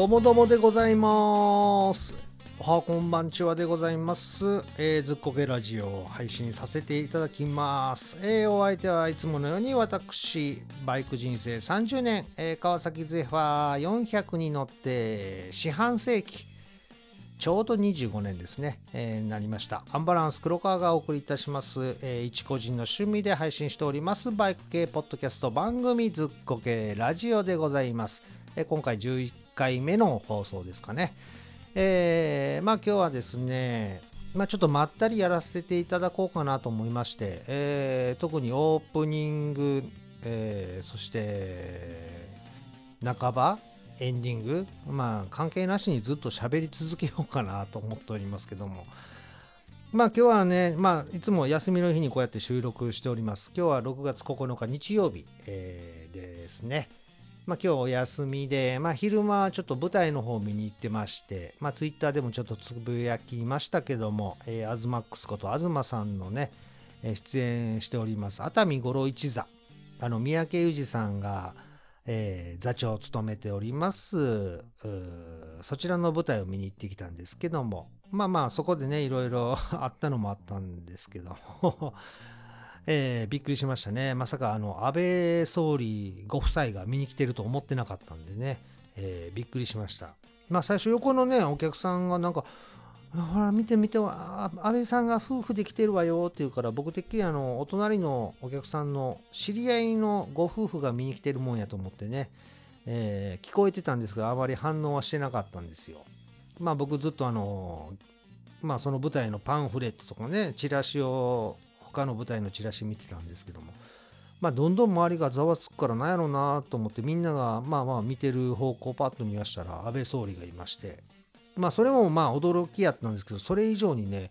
どうもどうもでございます。おはこんばんちはでございます。えーずっこけラジオを配信させていただきます。えーお相手はいつものように私、バイク人生30年、えー川崎ゼファー400に乗って四半世紀、ちょうど25年ですね、えーなりました。アンバランス黒川がお送りいたします、えー一個人の趣味で配信しております、バイク系ポッドキャスト番組ずっこけラジオでございます。えー今回11回目の放送ですかね。えーまあ今日はですね、まあちょっとまったりやらせていただこうかなと思いまして、えー特にオープニング、えーそして半ばエンディングまあ関係なしにずっと喋り続けようかなと思っておりますけども。まあ今日はねまあいつも休みの日にこうやって収録しております。今日は6月9日日曜日、えーですね。まあ今日お休みでまあ昼間はちょっと舞台の方見に行ってましてまあツイッターでもちょっとつぶやきましたけども、えー、アズマックスこと東さんのね、えー出演しております熱海五郎一座。あの三宅裕二さんがえー座長を務めております。そちらの舞台を見に行ってきたんですけどもまあまあそこでねいろいろ あったのもあったんですけども、えーびっくりしましたね。まさかあの安倍総理ご夫妻が見に来てると思ってなかったんでね、えーびっくりしました。まあ最初横のねお客さんがなんかほら見て見てあ安倍さんが夫婦で来てるわよって言うから僕てっきりあのお隣のお客さんの知り合いのご夫婦が見に来てるもんやと思ってね、えー聞こえてたんですがあまり反応はしてなかったんですよ。まあ僕ずっとあのまあその舞台のパンフレットとかねチラシを他の舞台のチラシ見てたんですけども。まあどんどん周りがざわつくからなんやろうなと思ってみんながまあまあ見てる方向パッと見ましたら安倍総理がいまして。まあそれもまあ驚きやったんですけどそれ以上にね、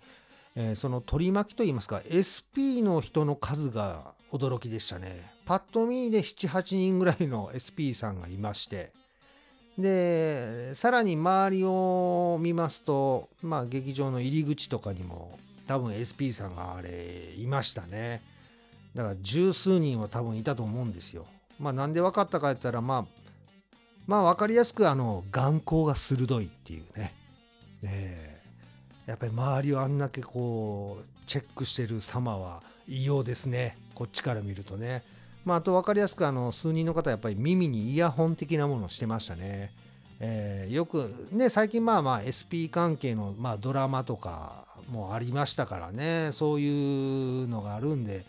えーその取り巻きといいますか SP の人の数が驚きでしたね。パッと見で78人ぐらいの SP さんがいまして。でさらに周りを見ますとまあ劇場の入り口とかにも多分 SP さんがあれいましたね。だから十数人は多分いたと思うんですよ。まあなんで分かったか言ったらまあまあ分かりやすくあの眼光が鋭いっていうね、え。ーやっぱり周りをあんだけこうチェックしてる様は異様ですね。こっちから見るとね。まああと分かりやすくあの数人の方はやっぱり耳にイヤホン的なものをしてましたね。えーよくね最近まあまあ SP 関係の、まあ、ドラマとかもありましたからね。そういうのがあるんで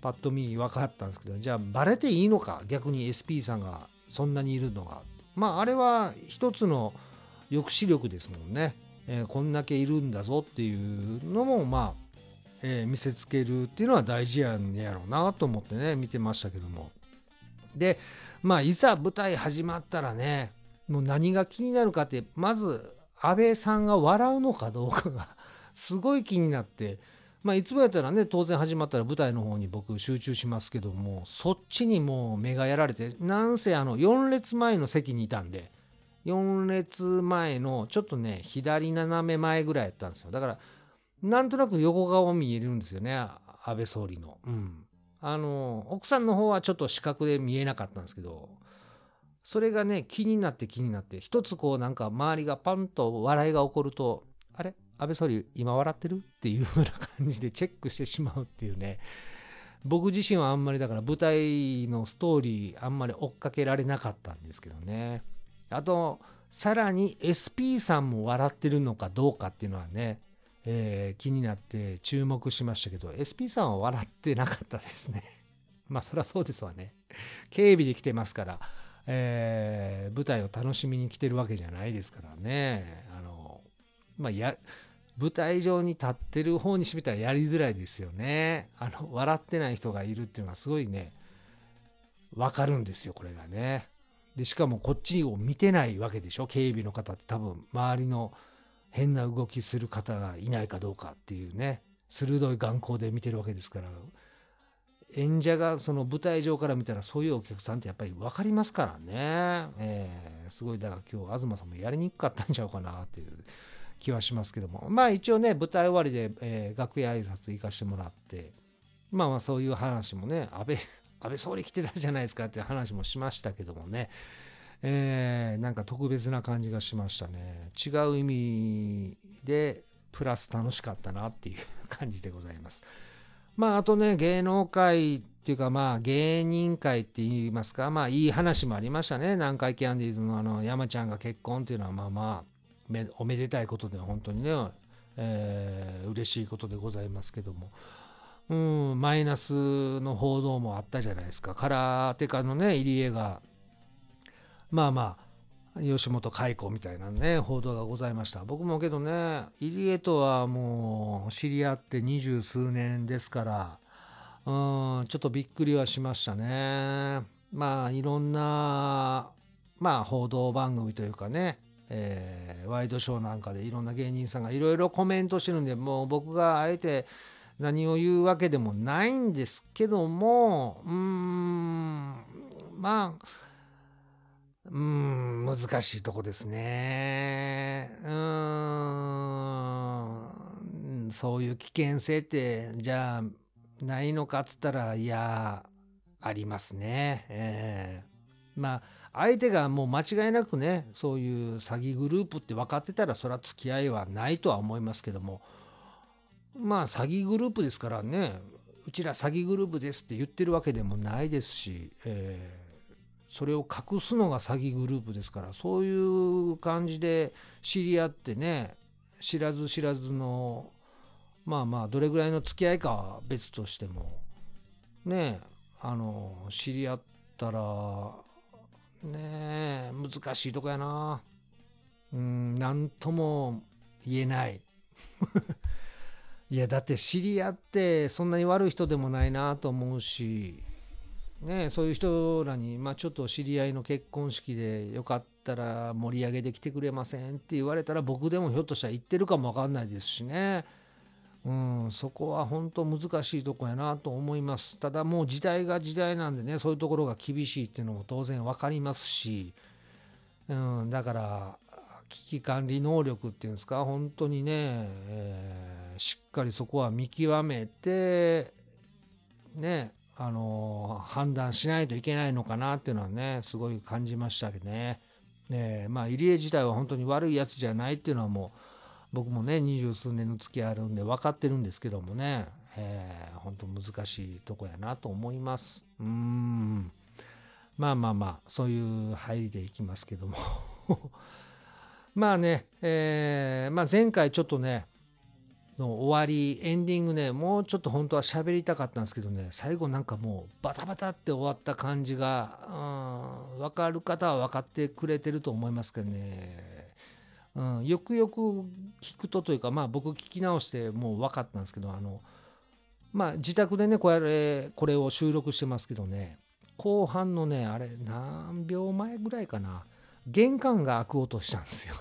パッと見分かったんですけどじゃあバレていいのか？逆に SP さんがそんなにいるのが。まああれは一つの抑止力ですもんね、えーこんだけいるんだぞっていうのもまあ、えー見せつけるっていうのは大事やんやろうなと思ってね見てましたけども。でまあいざ舞台始まったらねもう何が気になるかってまず安倍さんが笑うのかどうかがすごい気になって。まあいつもやったらね当然始まったら舞台の方に僕集中しますけどもそっちにもう目がやられてなんせあの4列前の席にいたんで4列前のちょっとね左斜め前ぐらいやったんですよ。だからなんとなく横顔見えるんですよね安倍総理の。うん。あの奥さんの方はちょっと視覚で見えなかったんですけどそれがね気になって気になって一つこうなんか周りがパンと笑いが起こるとあれ？安倍総理今笑ってる？っていうような感じでチェックしてしまうっていうね。僕自身はあんまりだから舞台のストーリーあんまり追っかけられなかったんですけどね。あとさらに SP さんも笑ってるのかどうかっていうのはね、えー気になって注目しましたけど SP さんは笑ってなかったですね。まあそりゃそうですわね。警備で来てますから、えー舞台を楽しみに来てるわけじゃないですからね。あのまあや舞台上に立ってる方にしてみたらやりづらいですよね。あの笑ってない人がいるっていうのはすごいねわかるんですよこれがね。でしかもこっちを見てないわけでしょ警備の方って多分。周りの変な動きする方がいないかどうかっていうね。鋭い眼光で見てるわけですから。演者がその舞台上から見たらそういうお客さんってやっぱり分かりますからね、えーすごい。だから今日東さんもやりにくかったんちゃうかなっていう。気はしますけども。まあ一応ね舞台終わりで、えー楽屋挨拶行かしてもらって。まあまあそういう話もね安倍 安倍総理来てたじゃないですかっていう話もしましたけどもね。えー、なんか特別な感じがしましたね。違う意味でプラス楽しかったなっていう感じでございます。まああとね芸能界っていうかまあ芸人界って言いますか。まあいい話もありましたね。南海キャンディーズのあの山ちゃんが結婚っていうのはまあまあ。めおめでたいことで本当にね、えー、嬉しいことでございますけどもうん、マイナスの報道もあったじゃないですか。空手家のね、入江が、まあまあ、吉本解雇みたいなね、報道がございました。僕もけどね、入江とはもう知り合って二十数年ですから、うん、ちょっとびっくりはしましたね。まあ、いろんな、まあ、報道番組というかね、えー、ワイドショーなんかでいろんな芸人さんがいろいろコメントしてるんで、もう僕があえて、何を言うわけでもないんですけどもうーんまあうん難しいとこですね。うんそういう危険性ってじゃあないのかっつったらいやありますね。えー、まあ相手がもう間違いなくねそういう詐欺グループって分かってたらそれは付き合いはないとは思いますけども。まあ詐欺グループですからねうちら詐欺グループですって言ってるわけでもないですし、えー、それを隠すのが詐欺グループですからそういう感じで知り合ってね知らず知らずのまあまあどれぐらいの付き合いかは別としてもねあの知り合ったらねえ難しいとこやなうん何とも言えない いやだって知り合ってそんなに悪い人でもないなと思うしねそういう人らに、まあ、ちょっと知り合いの結婚式でよかったら盛り上げてきてくれませんって言われたら僕でもひょっとしたら言ってるかも分かんないですしね。うん、そこは本当難しいとこやなと思います。ただもう時代が時代なんでね、そういうところが厳しいっていうのも当然分かりますし、うん、だから危機管理能力っていうんですか、本当にね、えーしっかりそこは見極めてねあの判断しないといけないのかなっていうのはねすごい感じましたけどね。ねまあ入江自体は本当に悪いやつじゃないっていうのはもう僕もね二十数年の付き合いあるんで分かってるんですけどもね、えー、本当難しいとこやなと思います。うん。まあまあまあそういう入りでいきますけども。まあね、えー、まあ、前回ちょっとねの終わりエンディングねもうちょっと本当は喋りたかったんですけどね最後なんかもうバタバタって終わった感じが、うん、分かる方は分かってくれてると思いますけどね、うん、よくよく聞くとというかまあ僕聞き直してもう分かったんですけどあのまあ自宅でねこれこれを収録してますけどね後半のねあれ何秒前ぐらいかな玄関が開く音したんですよ。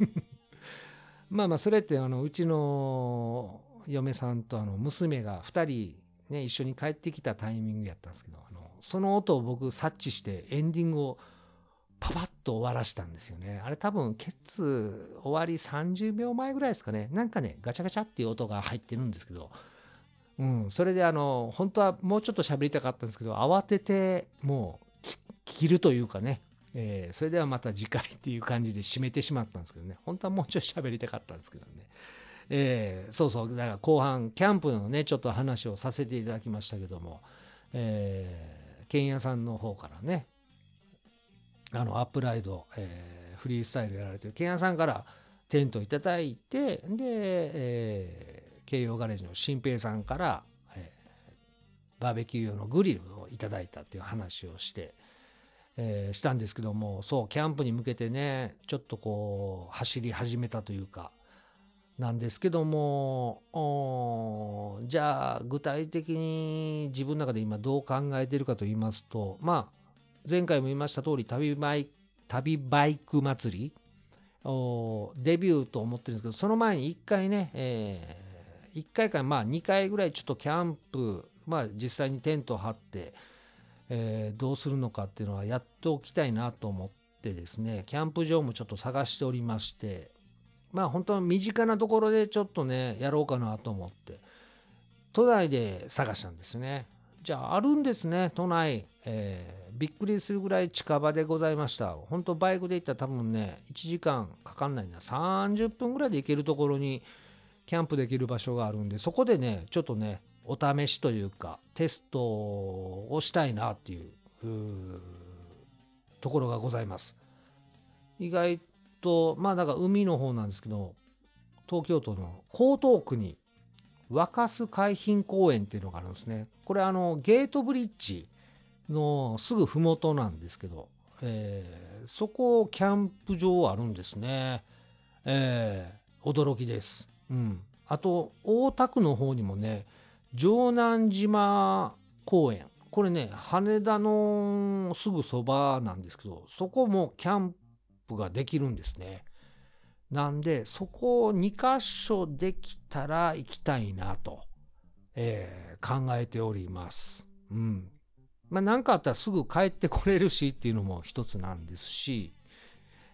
まあまあそれってあのうちの嫁さんとあの娘が2人ね一緒に帰ってきたタイミングやったんですけどあのその音を僕察知してエンディングをパパッと終わらしたんですよね。あれ多分ケツ終わり30秒前ぐらいですかね。なんかねガチャガチャっていう音が入ってるんですけどうん、それであの本当はもうちょっと喋りたかったんですけど慌ててもう切るというかねえー、それではまた次回っていう感じで締めてしまったんですけどね本当はもうちょい喋りたかったんですけどね、えー、そうそうだから後半キャンプのねちょっと話をさせていただきましたけども、えー、剣屋さんの方からねあのアップライド、えー、フリースタイルやられてる剣屋さんからテントいただいてで、えー、京葉ガレージの新平さんから、えー、バーベキュー用のグリルをいただいたっていう話をして、えー、したんですけどもそうキャンプに向けてねちょっとこう走り始めたというかなんですけどもじゃあ具体的に自分の中で今どう考えてるかと言いますとまあ前回も言いました通り旅バイ旅バイク祭り。デビューと思ってるんですけどその前に1回ね、えー、1回かまあ2回ぐらいちょっとキャンプまあ実際にテント張ってえー、どうするのかっていうのはやっておきたいなと思ってですねキャンプ場もちょっと探しておりましてまあ本当は身近なところでちょっとねやろうかなと思って都内で探したんですね。じゃああるんですね都内、えー、びっくりするぐらい近場でございました。本当バイクで行ったら多分ね1時間かかんないな。30分ぐらいで行けるところにキャンプできる場所があるんでそこでねちょっとねお試しというかテストをしたいなっていうところがございます。意外とまあだから海の方なんですけど東京都の江東区に若洲海浜公園っていうのがあるんですね。これあのゲートブリッジのすぐ麓なんですけど、えー、そこキャンプ場あるんですね。えー、驚きです。うん。あと、大田区の方にもね、城南島公園。これね、羽田のすぐそばなんですけど、そこもキャンプができるんですね。なんで、そこを2箇所できたら行きたいなと、えー、考えております。うん。まあ、何かあったらすぐ帰ってこれるしっていうのも一つなんですし、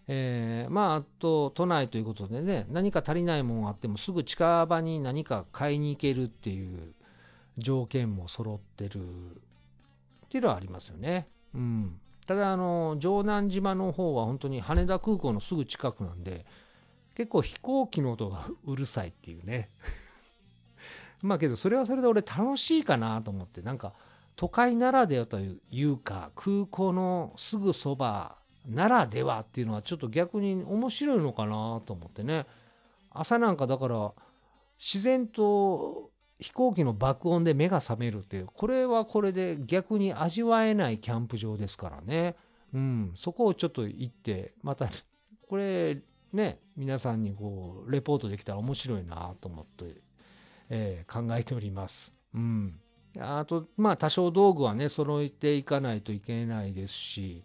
えー、まああと都内ということでね何か足りないものがあってもすぐ近場に何か買いに行けるっていう条件も揃ってるっていうのはありますよね。うん、ただあの城南島の方は本当に羽田空港のすぐ近くなんで結構飛行機の音がうるさいっていうね まあけどそれはそれで俺楽しいかなと思ってなんか都会ならではというか空港のすぐそばならではっていうのはちょっと逆に面白いのかなと思ってね。朝なんかだから自然と飛行機の爆音で目が覚めるっていうこれはこれで逆に味わえないキャンプ場ですからね。うんそこをちょっと行ってまたこれね皆さんにこうレポートできたら面白いなと思って、えー、考えております。うん。あと、まあ多少道具はね、揃えていかないといけないですし、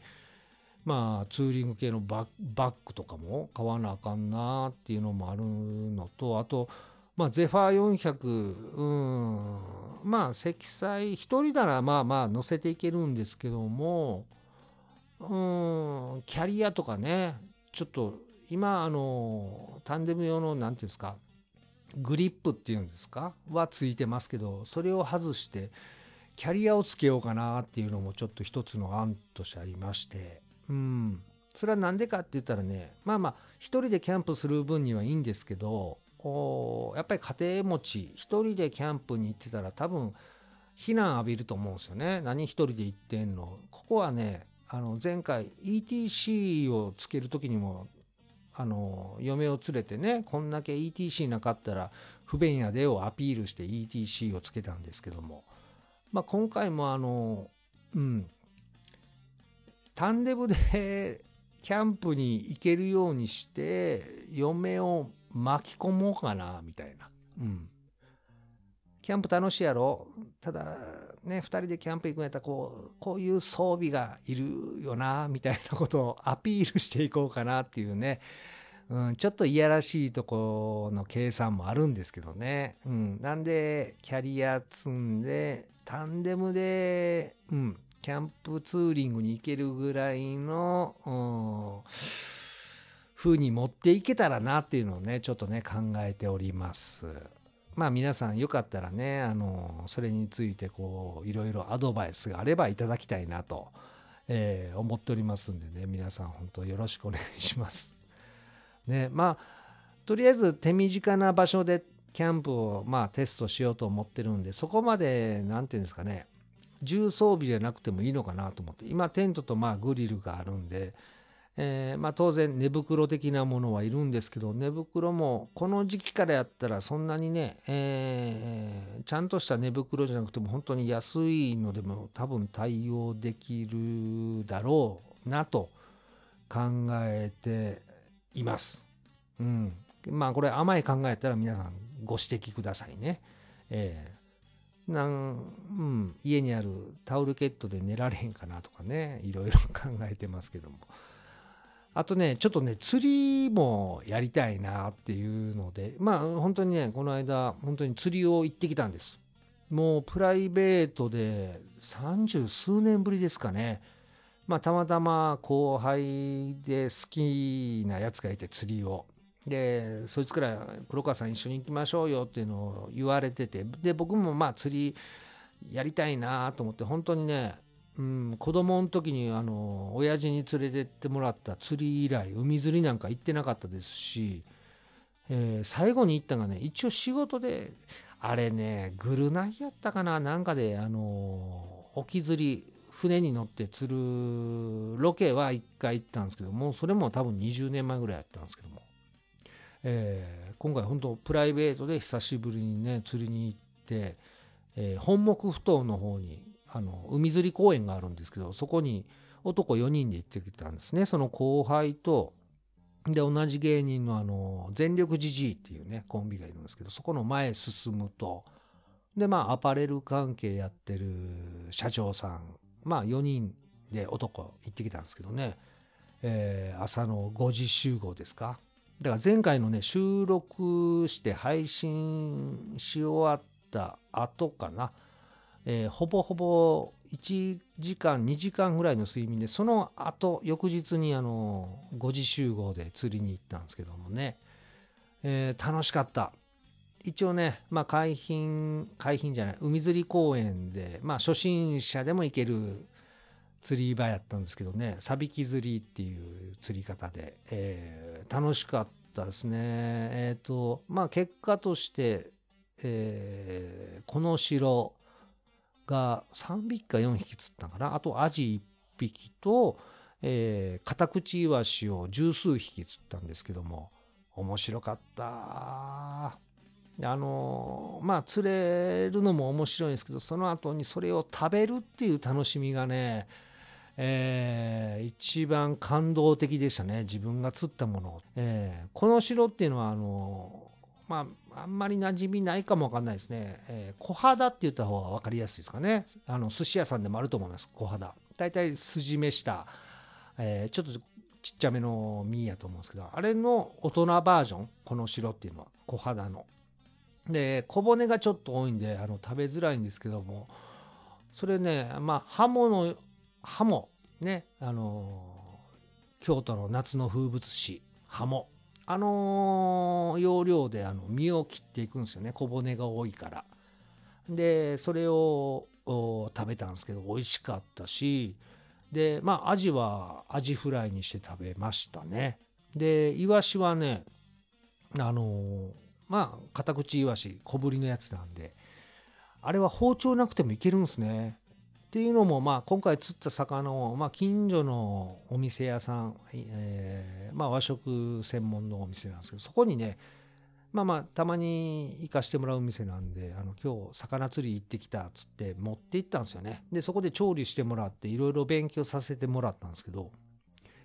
まあツーリング系のバッグとかも買わなあかんなっていうのもあるのと、あと、まあゼファー400、うん、まあ積載、一人ならまあまあ乗せていけるんですけども、うん、キャリアとかね、ちょっと今、あの、タンデム用の、なんていうんですか、グリップっていうんですか？はついてますけどそれを外してキャリアをつけようかなっていうのもちょっと一つの案としてありまして。うん。それは何でかって言ったらねまあまあ一人でキャンプする分にはいいんですけどやっぱり家庭持ち一人でキャンプに行ってたら多分非難浴びると思うんですよね。何一人で行ってんの。ここはねあの前回 ETC をつける時にもあの嫁を連れてねこんだけ ETC なかったら不便やでをアピールして ETC をつけたんですけども、まあ、今回もあのうん。タンデブで キャンプに行けるようにして嫁を巻き込もうかなみたいな、うん、キャンプ楽しいやろ。ただね2人でキャンプ行くんやったらこうこういう装備がいるよなみたいなことをアピールしていこうかなっていうね、うん、ちょっといやらしいとこの計算もあるんですけどね、うん、なんでキャリア積んでタンデムで、うん、キャンプツーリングに行けるぐらいの、うん、風に持っていけたらなっていうのをねちょっとね考えております。まあ皆さんよかったらね、あの、それについてこう、いろいろアドバイスがあればいただきたいなと、えー、思っておりますんでね、皆さん本当よろしくお願いします。ね、まあ、とりあえず手短な場所でキャンプをまあテストしようと思ってるんで、そこまで、なんていうんですかね、重装備じゃなくてもいいのかなと思って、今テントとまあグリルがあるんで、えー、まあ、当然寝袋的なものはいるんですけど寝袋もこの時期からやったらそんなにね、えー、ちゃんとした寝袋じゃなくても本当に安いのでも多分対応できるだろうなと考えています。うん、まあこれ甘い考えたら皆さんご指摘くださいね。えーなんうん、家にあるタオルケットで寝られへんかなとかねいろいろ考えてますけども。あとね、ちょっとね、釣りもやりたいなっていうので、まあ本当にね、この間、本当に釣りを行ってきたんです。もうプライベートで30数年ぶりですかね。まあたまたま後輩で好きなやつがいて釣りを。で、そいつから黒川さん一緒に行きましょうよっていうのを言われてて、で、僕もまあ釣りやりたいなと思って、本当にね、うん、子供の時にあの親父に連れてってもらった釣り以来海釣りなんか行ってなかったですし、えー最後に行ったのがね一応仕事であれねグルナイやったかななんかであの沖釣り船に乗って釣るロケは1回行ったんですけどもうそれも多分20年前ぐらいやったんですけども、えー今回本当プライベートで久しぶりにね釣りに行って、えー本木ふ頭の方にあの海釣り公園があるんですけどそこに男4人で行ってきたんですね。その後輩とで同じ芸人のあの全力じじいっていうねコンビがいるんですけどそこの前進むとでまあアパレル関係やってる社長さんまあ4人で男行ってきたんですけどね、え朝の5時集合ですか。だから前回のね収録して配信し終わった後かな、えーほぼほぼ1時間2時間ぐらいの睡眠でその後翌日にあの5時集合で釣りに行ったんですけどもね、えー楽しかった。一応ね、まあ、海浜海浜じゃない海釣り公園で、まあ、初心者でも行ける釣り場やったんですけどね。サビキ釣りっていう釣り方で、えー楽しかったですね。えっ、とまあ結果として、えーこの城が3匹か4匹釣ったかな。あとアジ1匹と、えーカタクチイワシを十数匹釣ったんですけども面白かった。あのまあ釣れるのも面白いんですけどその後にそれを食べるっていう楽しみがねえー一番感動的でしたね。自分が釣ったものを、えーこの城っていうのはあのまああんまり馴染みないかもわかんないですね、えー小肌って言った方が分かりやすいですかね。あの寿司屋さんでもあると思います。小肌。大体筋目した、えーちょっとちっちゃめの身やと思うんですけどあれの大人バージョン？この城っていうのは。小肌の。で小骨がちょっと多いんであの食べづらいんですけども。それねまあハモのハモ。ね。あの京都の夏の風物詩。ハモ。あの要領であの身を切っていくんですよね。小骨が多いから。でそれを食べたんですけど美味しかったし。でまあアジはアジフライにして食べましたね。でイワシはねあのまあ片口イワシ小ぶりのやつなんであれは包丁なくてもいけるんですね。っていうのも、まあ、今回釣った魚を、まあ、近所のお店屋さん、えーまあ、和食専門のお店なんですけどそこにねまあまあたまに行かしてもらう店なんであの今日魚釣り行ってきたっつって持って行ったんですよね。でそこで調理してもらっていろいろ勉強させてもらったんですけど、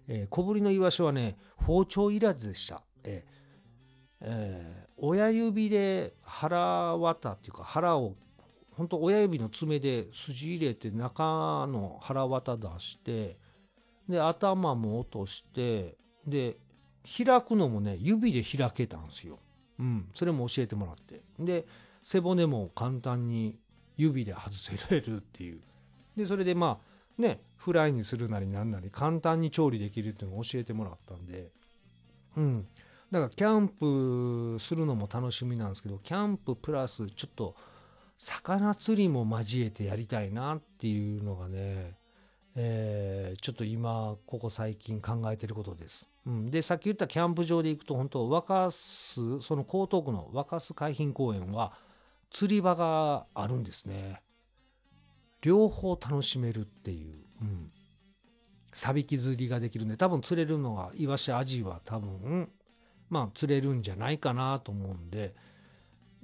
えー小ぶりのイワシはね包丁いらずでした、えーえー親指で腹綿っていうか腹を本当親指の爪で筋入れて中の腹綿出してで頭も落としてで開くのもね指で開けたんですよ。うん、それも教えてもらって。で背骨も簡単に指で外せられるっていう。でそれでまあねフライにするなりなんなり簡単に調理できるっていうのを教えてもらったんで。うん。だからキャンプするのも楽しみなんですけどキャンププラスちょっと魚釣りも交えてやりたいなっていうのがね、えーちょっと今ここ最近考えてることです。うん、でさっき言ったキャンプ場で行くと本当若洲その江東区の若洲海浜公園は釣り場があるんですね。両方楽しめるっていう、うん、サビキ釣りができるんで多分釣れるのがイワシアジは多分まあ釣れるんじゃないかなと思うんで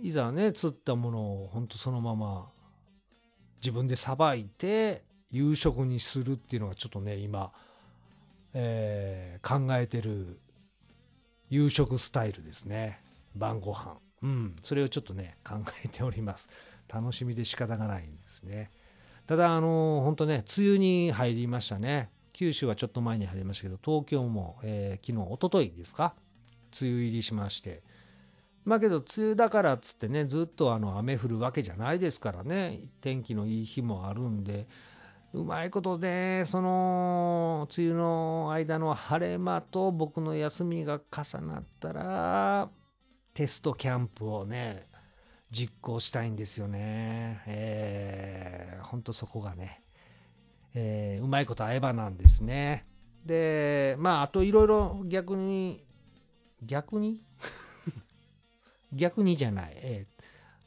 いざね釣ったものを本当そのまま自分でさばいて夕食にするっていうのがちょっとね今、えー考えてる夕食スタイルですね。晩ご飯。うん。それをちょっとね考えております。楽しみで仕方がないんですね。ただあの本当ね梅雨に入りましたね。九州はちょっと前に入りましたけど東京も、えー昨日一昨日ですか？梅雨入りしまして。まあけど梅雨だからっつってねずっとあの雨降るわけじゃないですからね天気のいい日もあるんでうまいことでその梅雨の間の晴れ間と僕の休みが重なったらテストキャンプをね実行したいんですよね。えー、ほんとそこがね、えーうまいこと合えばなんですね。で、まあ、あといろいろ逆に、逆に？逆にじゃない。えー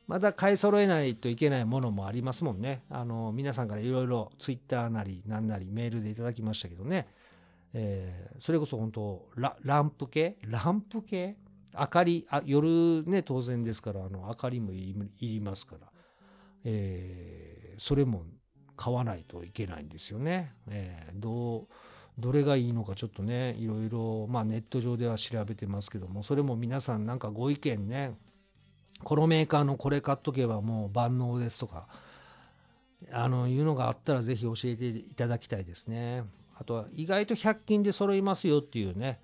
まだ買い揃えないといけないものもありますもんね。あの、皆さんからいろいろツイッターなりなんなりメールでいただきましたけどね。えーそれこそ本当ラランプ系？ランプ系？明かりあ夜ね当然ですからあの明かりもいりますから、えーそれも買わないといけないんですよね。えーどうどれがいいのかちょっとねいろいろ、まあ、ネット上では調べてますけどもそれも皆さんなんかご意見ねこのメーカーのこれ買っとけばもう万能ですとかあのいうのがあったらぜひ教えていただきたいですね。あとは意外と100均で揃いますよっていうね、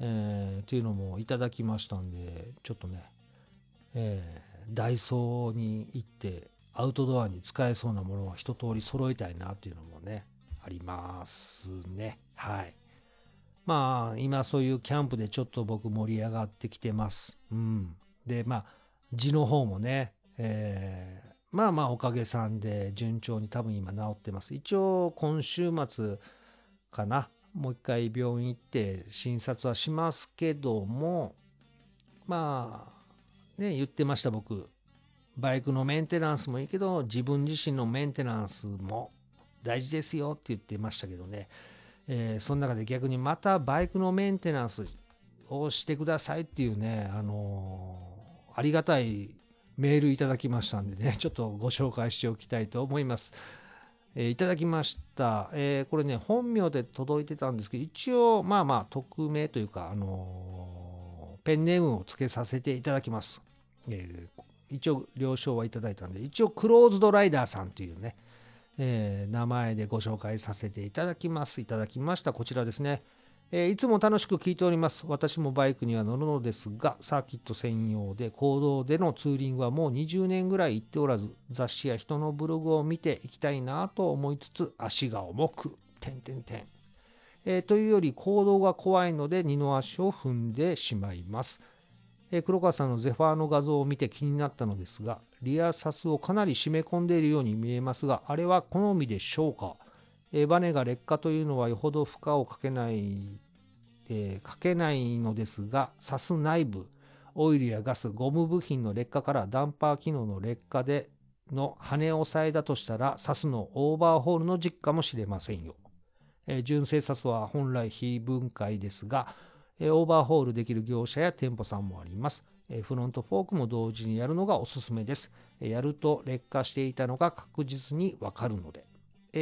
えーっていうのもいただきましたんでちょっとね、えーダイソーに行ってアウトドアに使えそうなものは一通り揃えたいなっていうのもねありますね。はい。まあ今そういうキャンプでちょっと僕盛り上がってきてます。うん。でまあ字の方もね、えーまあまあおかげさんで順調に多分今治ってます。一応今週末かな。もう一回病院行って診察はしますけどもまあね言ってました僕。バイクのメンテナンスもいいけど自分自身のメンテナンスも大事ですよって言ってましたけどね、えーその中で逆にまたバイクのメンテナンスをしてくださいっていうね、あのーありがたいメールいただきましたんでね ちょっとご紹介しておきたいと思います。えーいただきました、えーこれね本名で届いてたんですけど一応まあまあ匿名というか、あのーペンネームをつけさせていただきます、え一応了承はいただいたんで一応クローズドライダーさんというね、えー名前でご紹介させていただきますいただきましたこちらですねえーいつも楽しく聞いております。私もバイクには乗るのですが、サーキット専用で公道でのツーリングはもう20年ぐらい行っておらず、雑誌や人のブログを見ていきたいなと思いつつ、足が重く、点々点。えーというより行動が怖いので二の足を踏んでしまいます。黒川さんのゼファーの画像を見て気になったのですが、リアサスをかなり締め込んでいるように見えますが、あれは好みでしょうか？えーバネが劣化というのはよほど負荷をかけない、えーかけないのですが、サス内部、オイルやガス、ゴム部品の劣化からダンパー機能の劣化での跳ね押さえだとしたら、サスのオーバーホールの実かもしれませんよ。えー純正サスは本来非分解ですが、オーバーホールできる業者や店舗さんもあります。フロントフォークも同時にやるのがおすすめです。やると劣化していたのが確実にわかるので。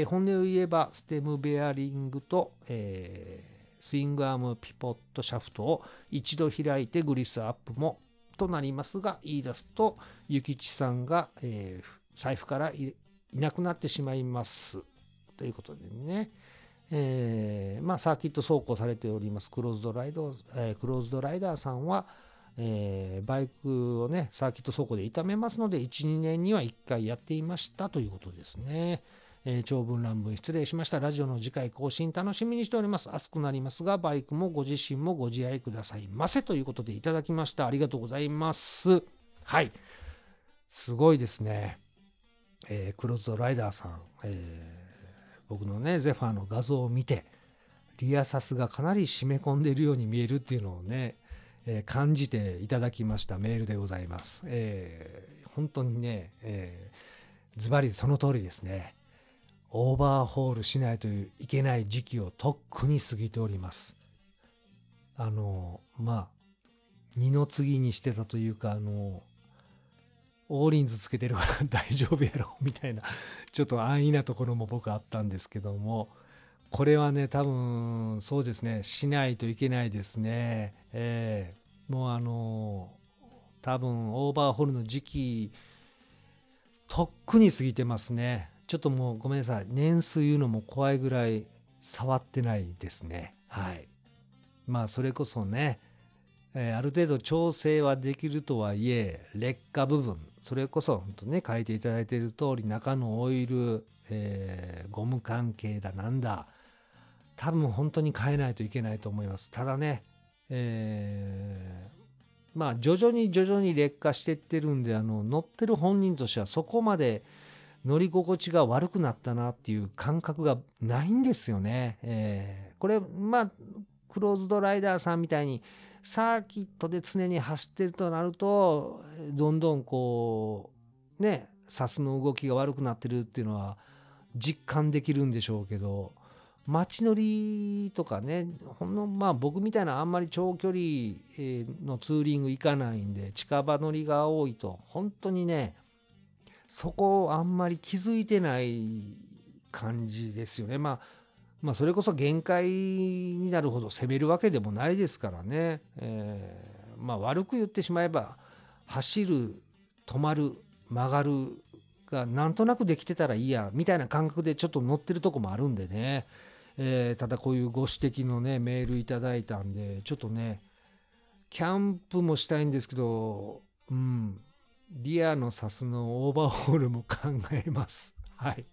本音を言えば、ステムベアリングと、えースイングアームピポットシャフトを一度開いてグリスアップもとなりますが、言い出すと、諭吉さんが、えー財布からいなくなってしまいます。ということでね。えーまあ、サーキット走行されておりますクローズドライド、えークローズドライダーさんは、えーバイクをねサーキット走行で痛めますので12年には1回やっていましたということですね、えー長文乱文失礼しました。ラジオの次回更新楽しみにしております。熱くなりますがバイクもご自身もご自愛くださいませということでいただきました。ありがとうございます。はい。すごいですね、えークローズドライダーさん、えー僕のねゼファーの画像を見てリアサスがかなり締め込んでいるように見えるっていうのをね、えー感じていただきましたメールでございます。えー本当にね、えーズバリその通りですね。オーバーホールしないといけない時期をとっくに過ぎております。あの、まあ、二の次にしてたというか、あの、オーリンズつけてるから 大丈夫やろみたいなちょっと安易なところも僕あったんですけどもこれはね多分そうですねしないといけないですね。ええ。もうあの多分オーバーホールの時期とっくに過ぎてますね。ちょっともうごめんなさい。年数言うのも怖いぐらい触ってないですね。はい。まあそれこそねえーある程度調整はできるとはいえ劣化部分それこそ本当ね書いていただいている通り中のオイル、えーゴム関係だなんだ多分本当に変えないといけないと思いますただね、えーまあ徐々に徐々に劣化していってるんであの乗ってる本人としてはそこまで乗り心地が悪くなったなっていう感覚がないんですよね。えー、これ、まあ、クローズドライダーさんみたいにサーキットで常に走ってるとなると、どんどんこう、ね、サスの動きが悪くなってるっていうのは実感できるんでしょうけど、街乗りとかね、ほんの、まあ僕みたいなあんまり長距離のツーリング行かないんで、近場乗りが多いと、本当にね、そこをあんまり気づいてない感じですよね。まあ、まあそれこそ限界になるほど攻めるわけでもないですからね。えー、まあ悪く言ってしまえば、走る、止まる、曲がるがなんとなくできてたらいいや、みたいな感覚でちょっと乗ってるとこもあるんでね。えー、ただこういうご指摘のね、メールいただいたんで、ちょっとね、キャンプもしたいんですけど、うん、リアのサスのオーバーホールも考えます。はい。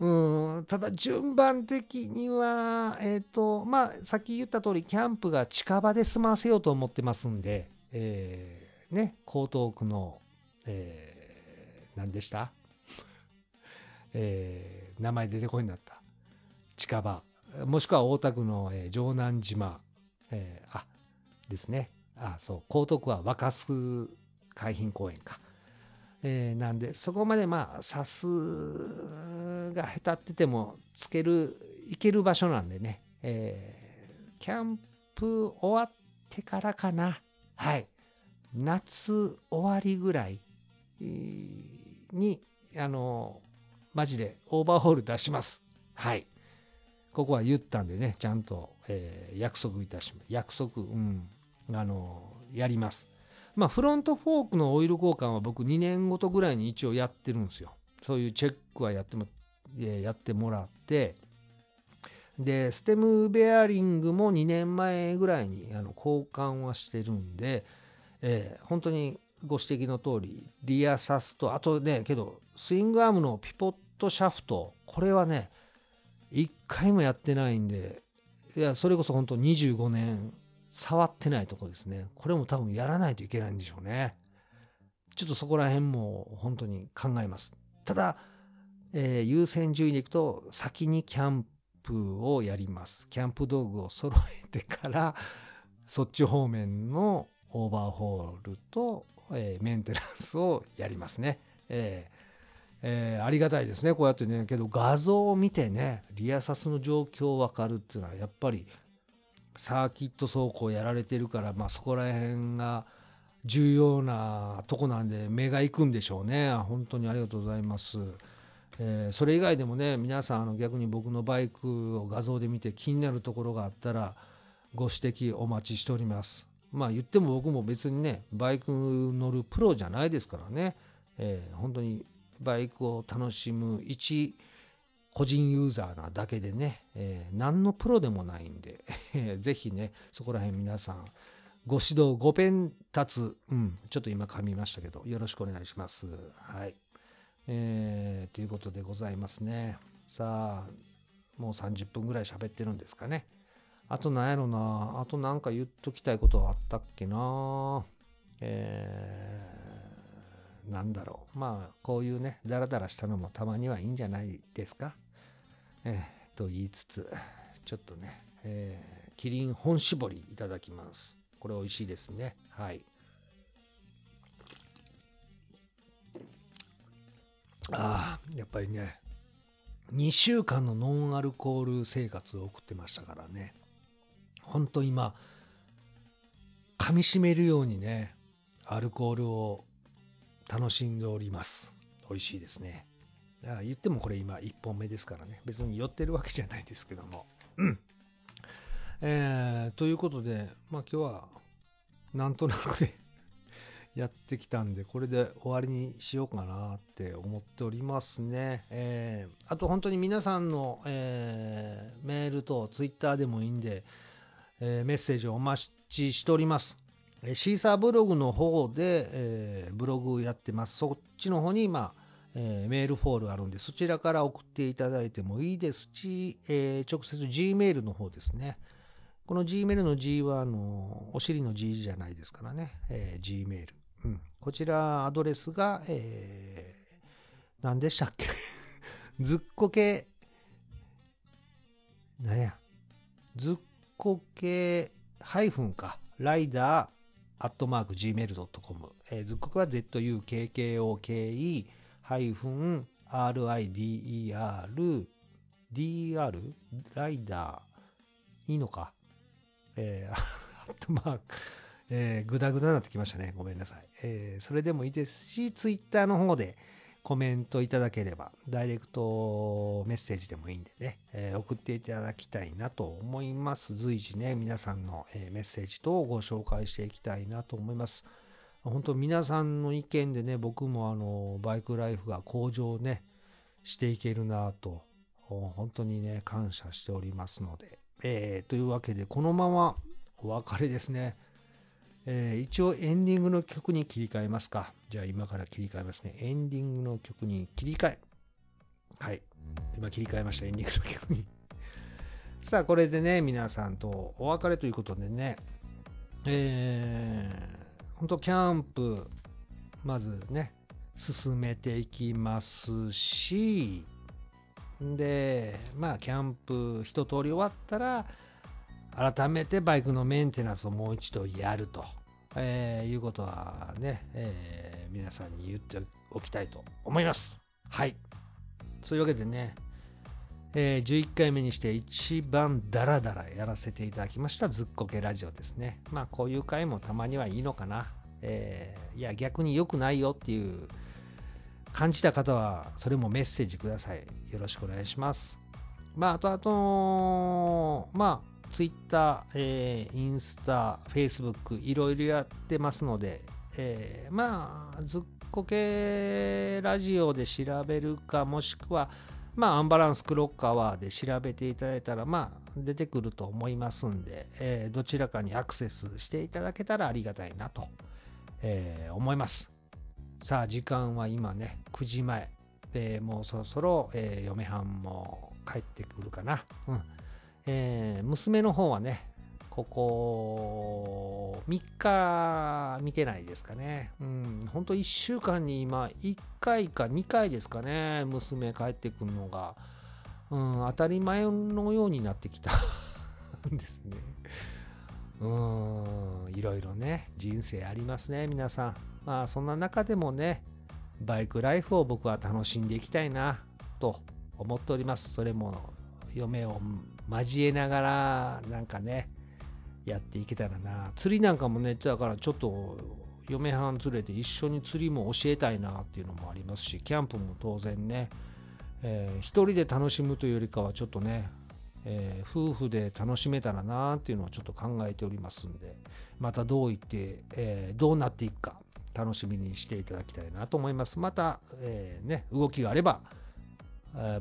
うん、ただ順番的には、えっ、ー、と、まあ、さっき言った通り、キャンプが近場で済ませようと思ってますんで、えー、ね、江東区の、えー、何でした？えー、名前出てこいになった。近場。もしくは大田区の、えー、城南島、えー、あ、ですね。あ、そう、江東区は若洲海浜公園か。えー、なんで、そこまでまあ、さすが下手ってても、つける、行ける場所なんでね、えー、キャンプ終わってからかな。はい。夏終わりぐらいに、あの、マジでオーバーホール出します。はい。ここは言ったんでね、ちゃんと、えー、約束いたします。約束、うん、あの、やります。まあ、フロントフォークのオイル交換は僕2年ごとぐらいに一応やってるんですよ。そういうチェックはやっても、えやってもらって、で、ステムベアリングも2年前ぐらいにあの交換はしてるんで、えー、本当にご指摘の通り、リアサスと、あとね、けど、スイングアームのピポットシャフト、これはね、一回もやってないんで、いや、それこそ本当25年触ってないとこですね。これも多分やらないといけないんでしょうね。ちょっとそこら辺も本当に考えます。ただ、えー、優先順位でいくと、先にキャンプをやります。キャンプ道具を揃えてから、そっち方面のオーバーホールと、えー、メンテナンスをやりますね。えーえー、ありがたいですねこうやってねけど画像を見てねリアサスの状況分かるっていうのはやっぱりサーキット走行やられてるから、まあ、そこら辺が重要なとこなんで目が行くんでしょうね本当にありがとうございます、えー、それ以外でもね皆さんあの逆に僕のバイクを画像で見て気になるところがあったらご指摘お待ちしておりますまあ言っても僕も別にねバイク乗るプロじゃないですからね、えー、本当にバイクを楽しむ一個人ユーザーなだけでね、えー、何のプロでもないんで、ぜひね、そこら辺皆さん、ご指導、ご鞭達、うん、ちょっと今噛みましたけど、よろしくお願いします。はい。えー、ということでございますね。さあ、もう30分ぐらい喋ってるんですかね。あと何やろな、あとなんか言っときたいことはあったっけな。えーなんだろう。まあ、こういうね、ダラダラしたのもたまにはいいんじゃないですか。えー、と言いつつ、ちょっとね、えー、キリン本搾りいただきます。これ美味しいですね。はい。ああ、やっぱりね、2週間のノンアルコール生活を送ってましたからね。ほんと今、噛みしめるようにね、アルコールを楽しんでおります。美味しいですね。言ってもこれ今1本目ですからね。別に寄ってるわけじゃないですけども。うん。えー、ということで、まあ今日はなんとなくでやってきたんで、これで終わりにしようかなって思っておりますね。えー、あと本当に皆さんの、えー、メールとツイッターでもいいんで、えー、メッセージをお待ちしております。シーサーブログの方で、えー、ブログやってます。そっちの方に、まあ、えー、メールフォールあるんで、そちらから送っていただいてもいいですし、えー、直接 Gmail の方ですね。この Gmail の G は、あの、お尻の G じゃないですからね。えー、Gmail。うん。こちらアドレスが、えー何でしたっけ？ずっこけ、なんや？ずっこけ、ハイフンか。ライダー、アットマーク gmail.com。えー、ずっこけは zukkokei ハイフン rider dr ライダーいいのか？えー、アットマークえー、ぐだぐだになってきましたね。ごめんなさい。えー、それでもいいですし、ツイッターの方でコメントいただければ、ダイレクトメッセージでもいいんでね、えー、送っていただきたいなと思います。随時ね、皆さんの、えメッセージとご紹介していきたいなと思います。本当皆さんの意見でね、僕もあの、バイクライフが向上ね、していけるなと、本当にね、感謝しておりますので、えー、というわけで、このままお別れですね。えー、一応エンディングの曲に切り替えますか。じゃあ今から切り替えますね。エンディングの曲に切り替え。はい。今切り替えました、エンディングの曲に。さあ、これでね、皆さんとお別れということでね、えー、本当キャンプ、まずね、進めていきますし、で、まあ、キャンプ一通り終わったら、改めてバイクのメンテナンスをもう一度やると、えー、いうことはね、えー、皆さんに言っておきたいと思います。はい。そういうわけでね、えー、11回目にして一番ダラダラやらせていただきましたずっこけラジオですね。まあこういう回もたまにはいいのかな。えー、いや逆に良くないよっていう感じた方はそれもメッセージください。よろしくお願いします。まああとあと、まあツイッター、えー、インスタ、フェイスブック、いろいろやってますので、えー、まあ、ずっこけラジオで調べるか、もしくは、まあ、アンバランスクロッカワーで調べていただいたら、まあ、出てくると思いますんで、えー、どちらかにアクセスしていただけたらありがたいなと、えー、思います。さあ、時間は今ね、9時前。でもうそろそろ、えー、嫁はんも帰ってくるかな。うん。えー、娘の方はね、ここ3日見てないですかね。うん、ほんと1週間に今1回か2回ですかね、娘帰ってくるのが、うん、当たり前のようになってきたん ですね。うん、いろいろね、人生ありますね、皆さん。まあそんな中でもね、バイクライフを僕は楽しんでいきたいなと思っております。それも嫁を交えながらなんかねやっていけたらな。釣りなんかもねだからちょっと嫁はん連れて一緒に釣りも教えたいなっていうのもありますしキャンプも当然ね、えー、一人で楽しむというよりかはちょっとね、えー、夫婦で楽しめたらなっていうのはちょっと考えておりますんでまたどういって、えー、どうなっていくか楽しみにしていただきたいなと思います。また、えーね動きがあれば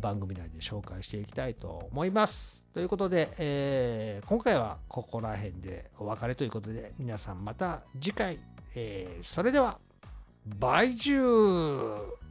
番組内で紹介していきたいと思います。ということで、えー、今回はここら辺でお別れということで、皆さんまた次回、えー、それでは、バイジュー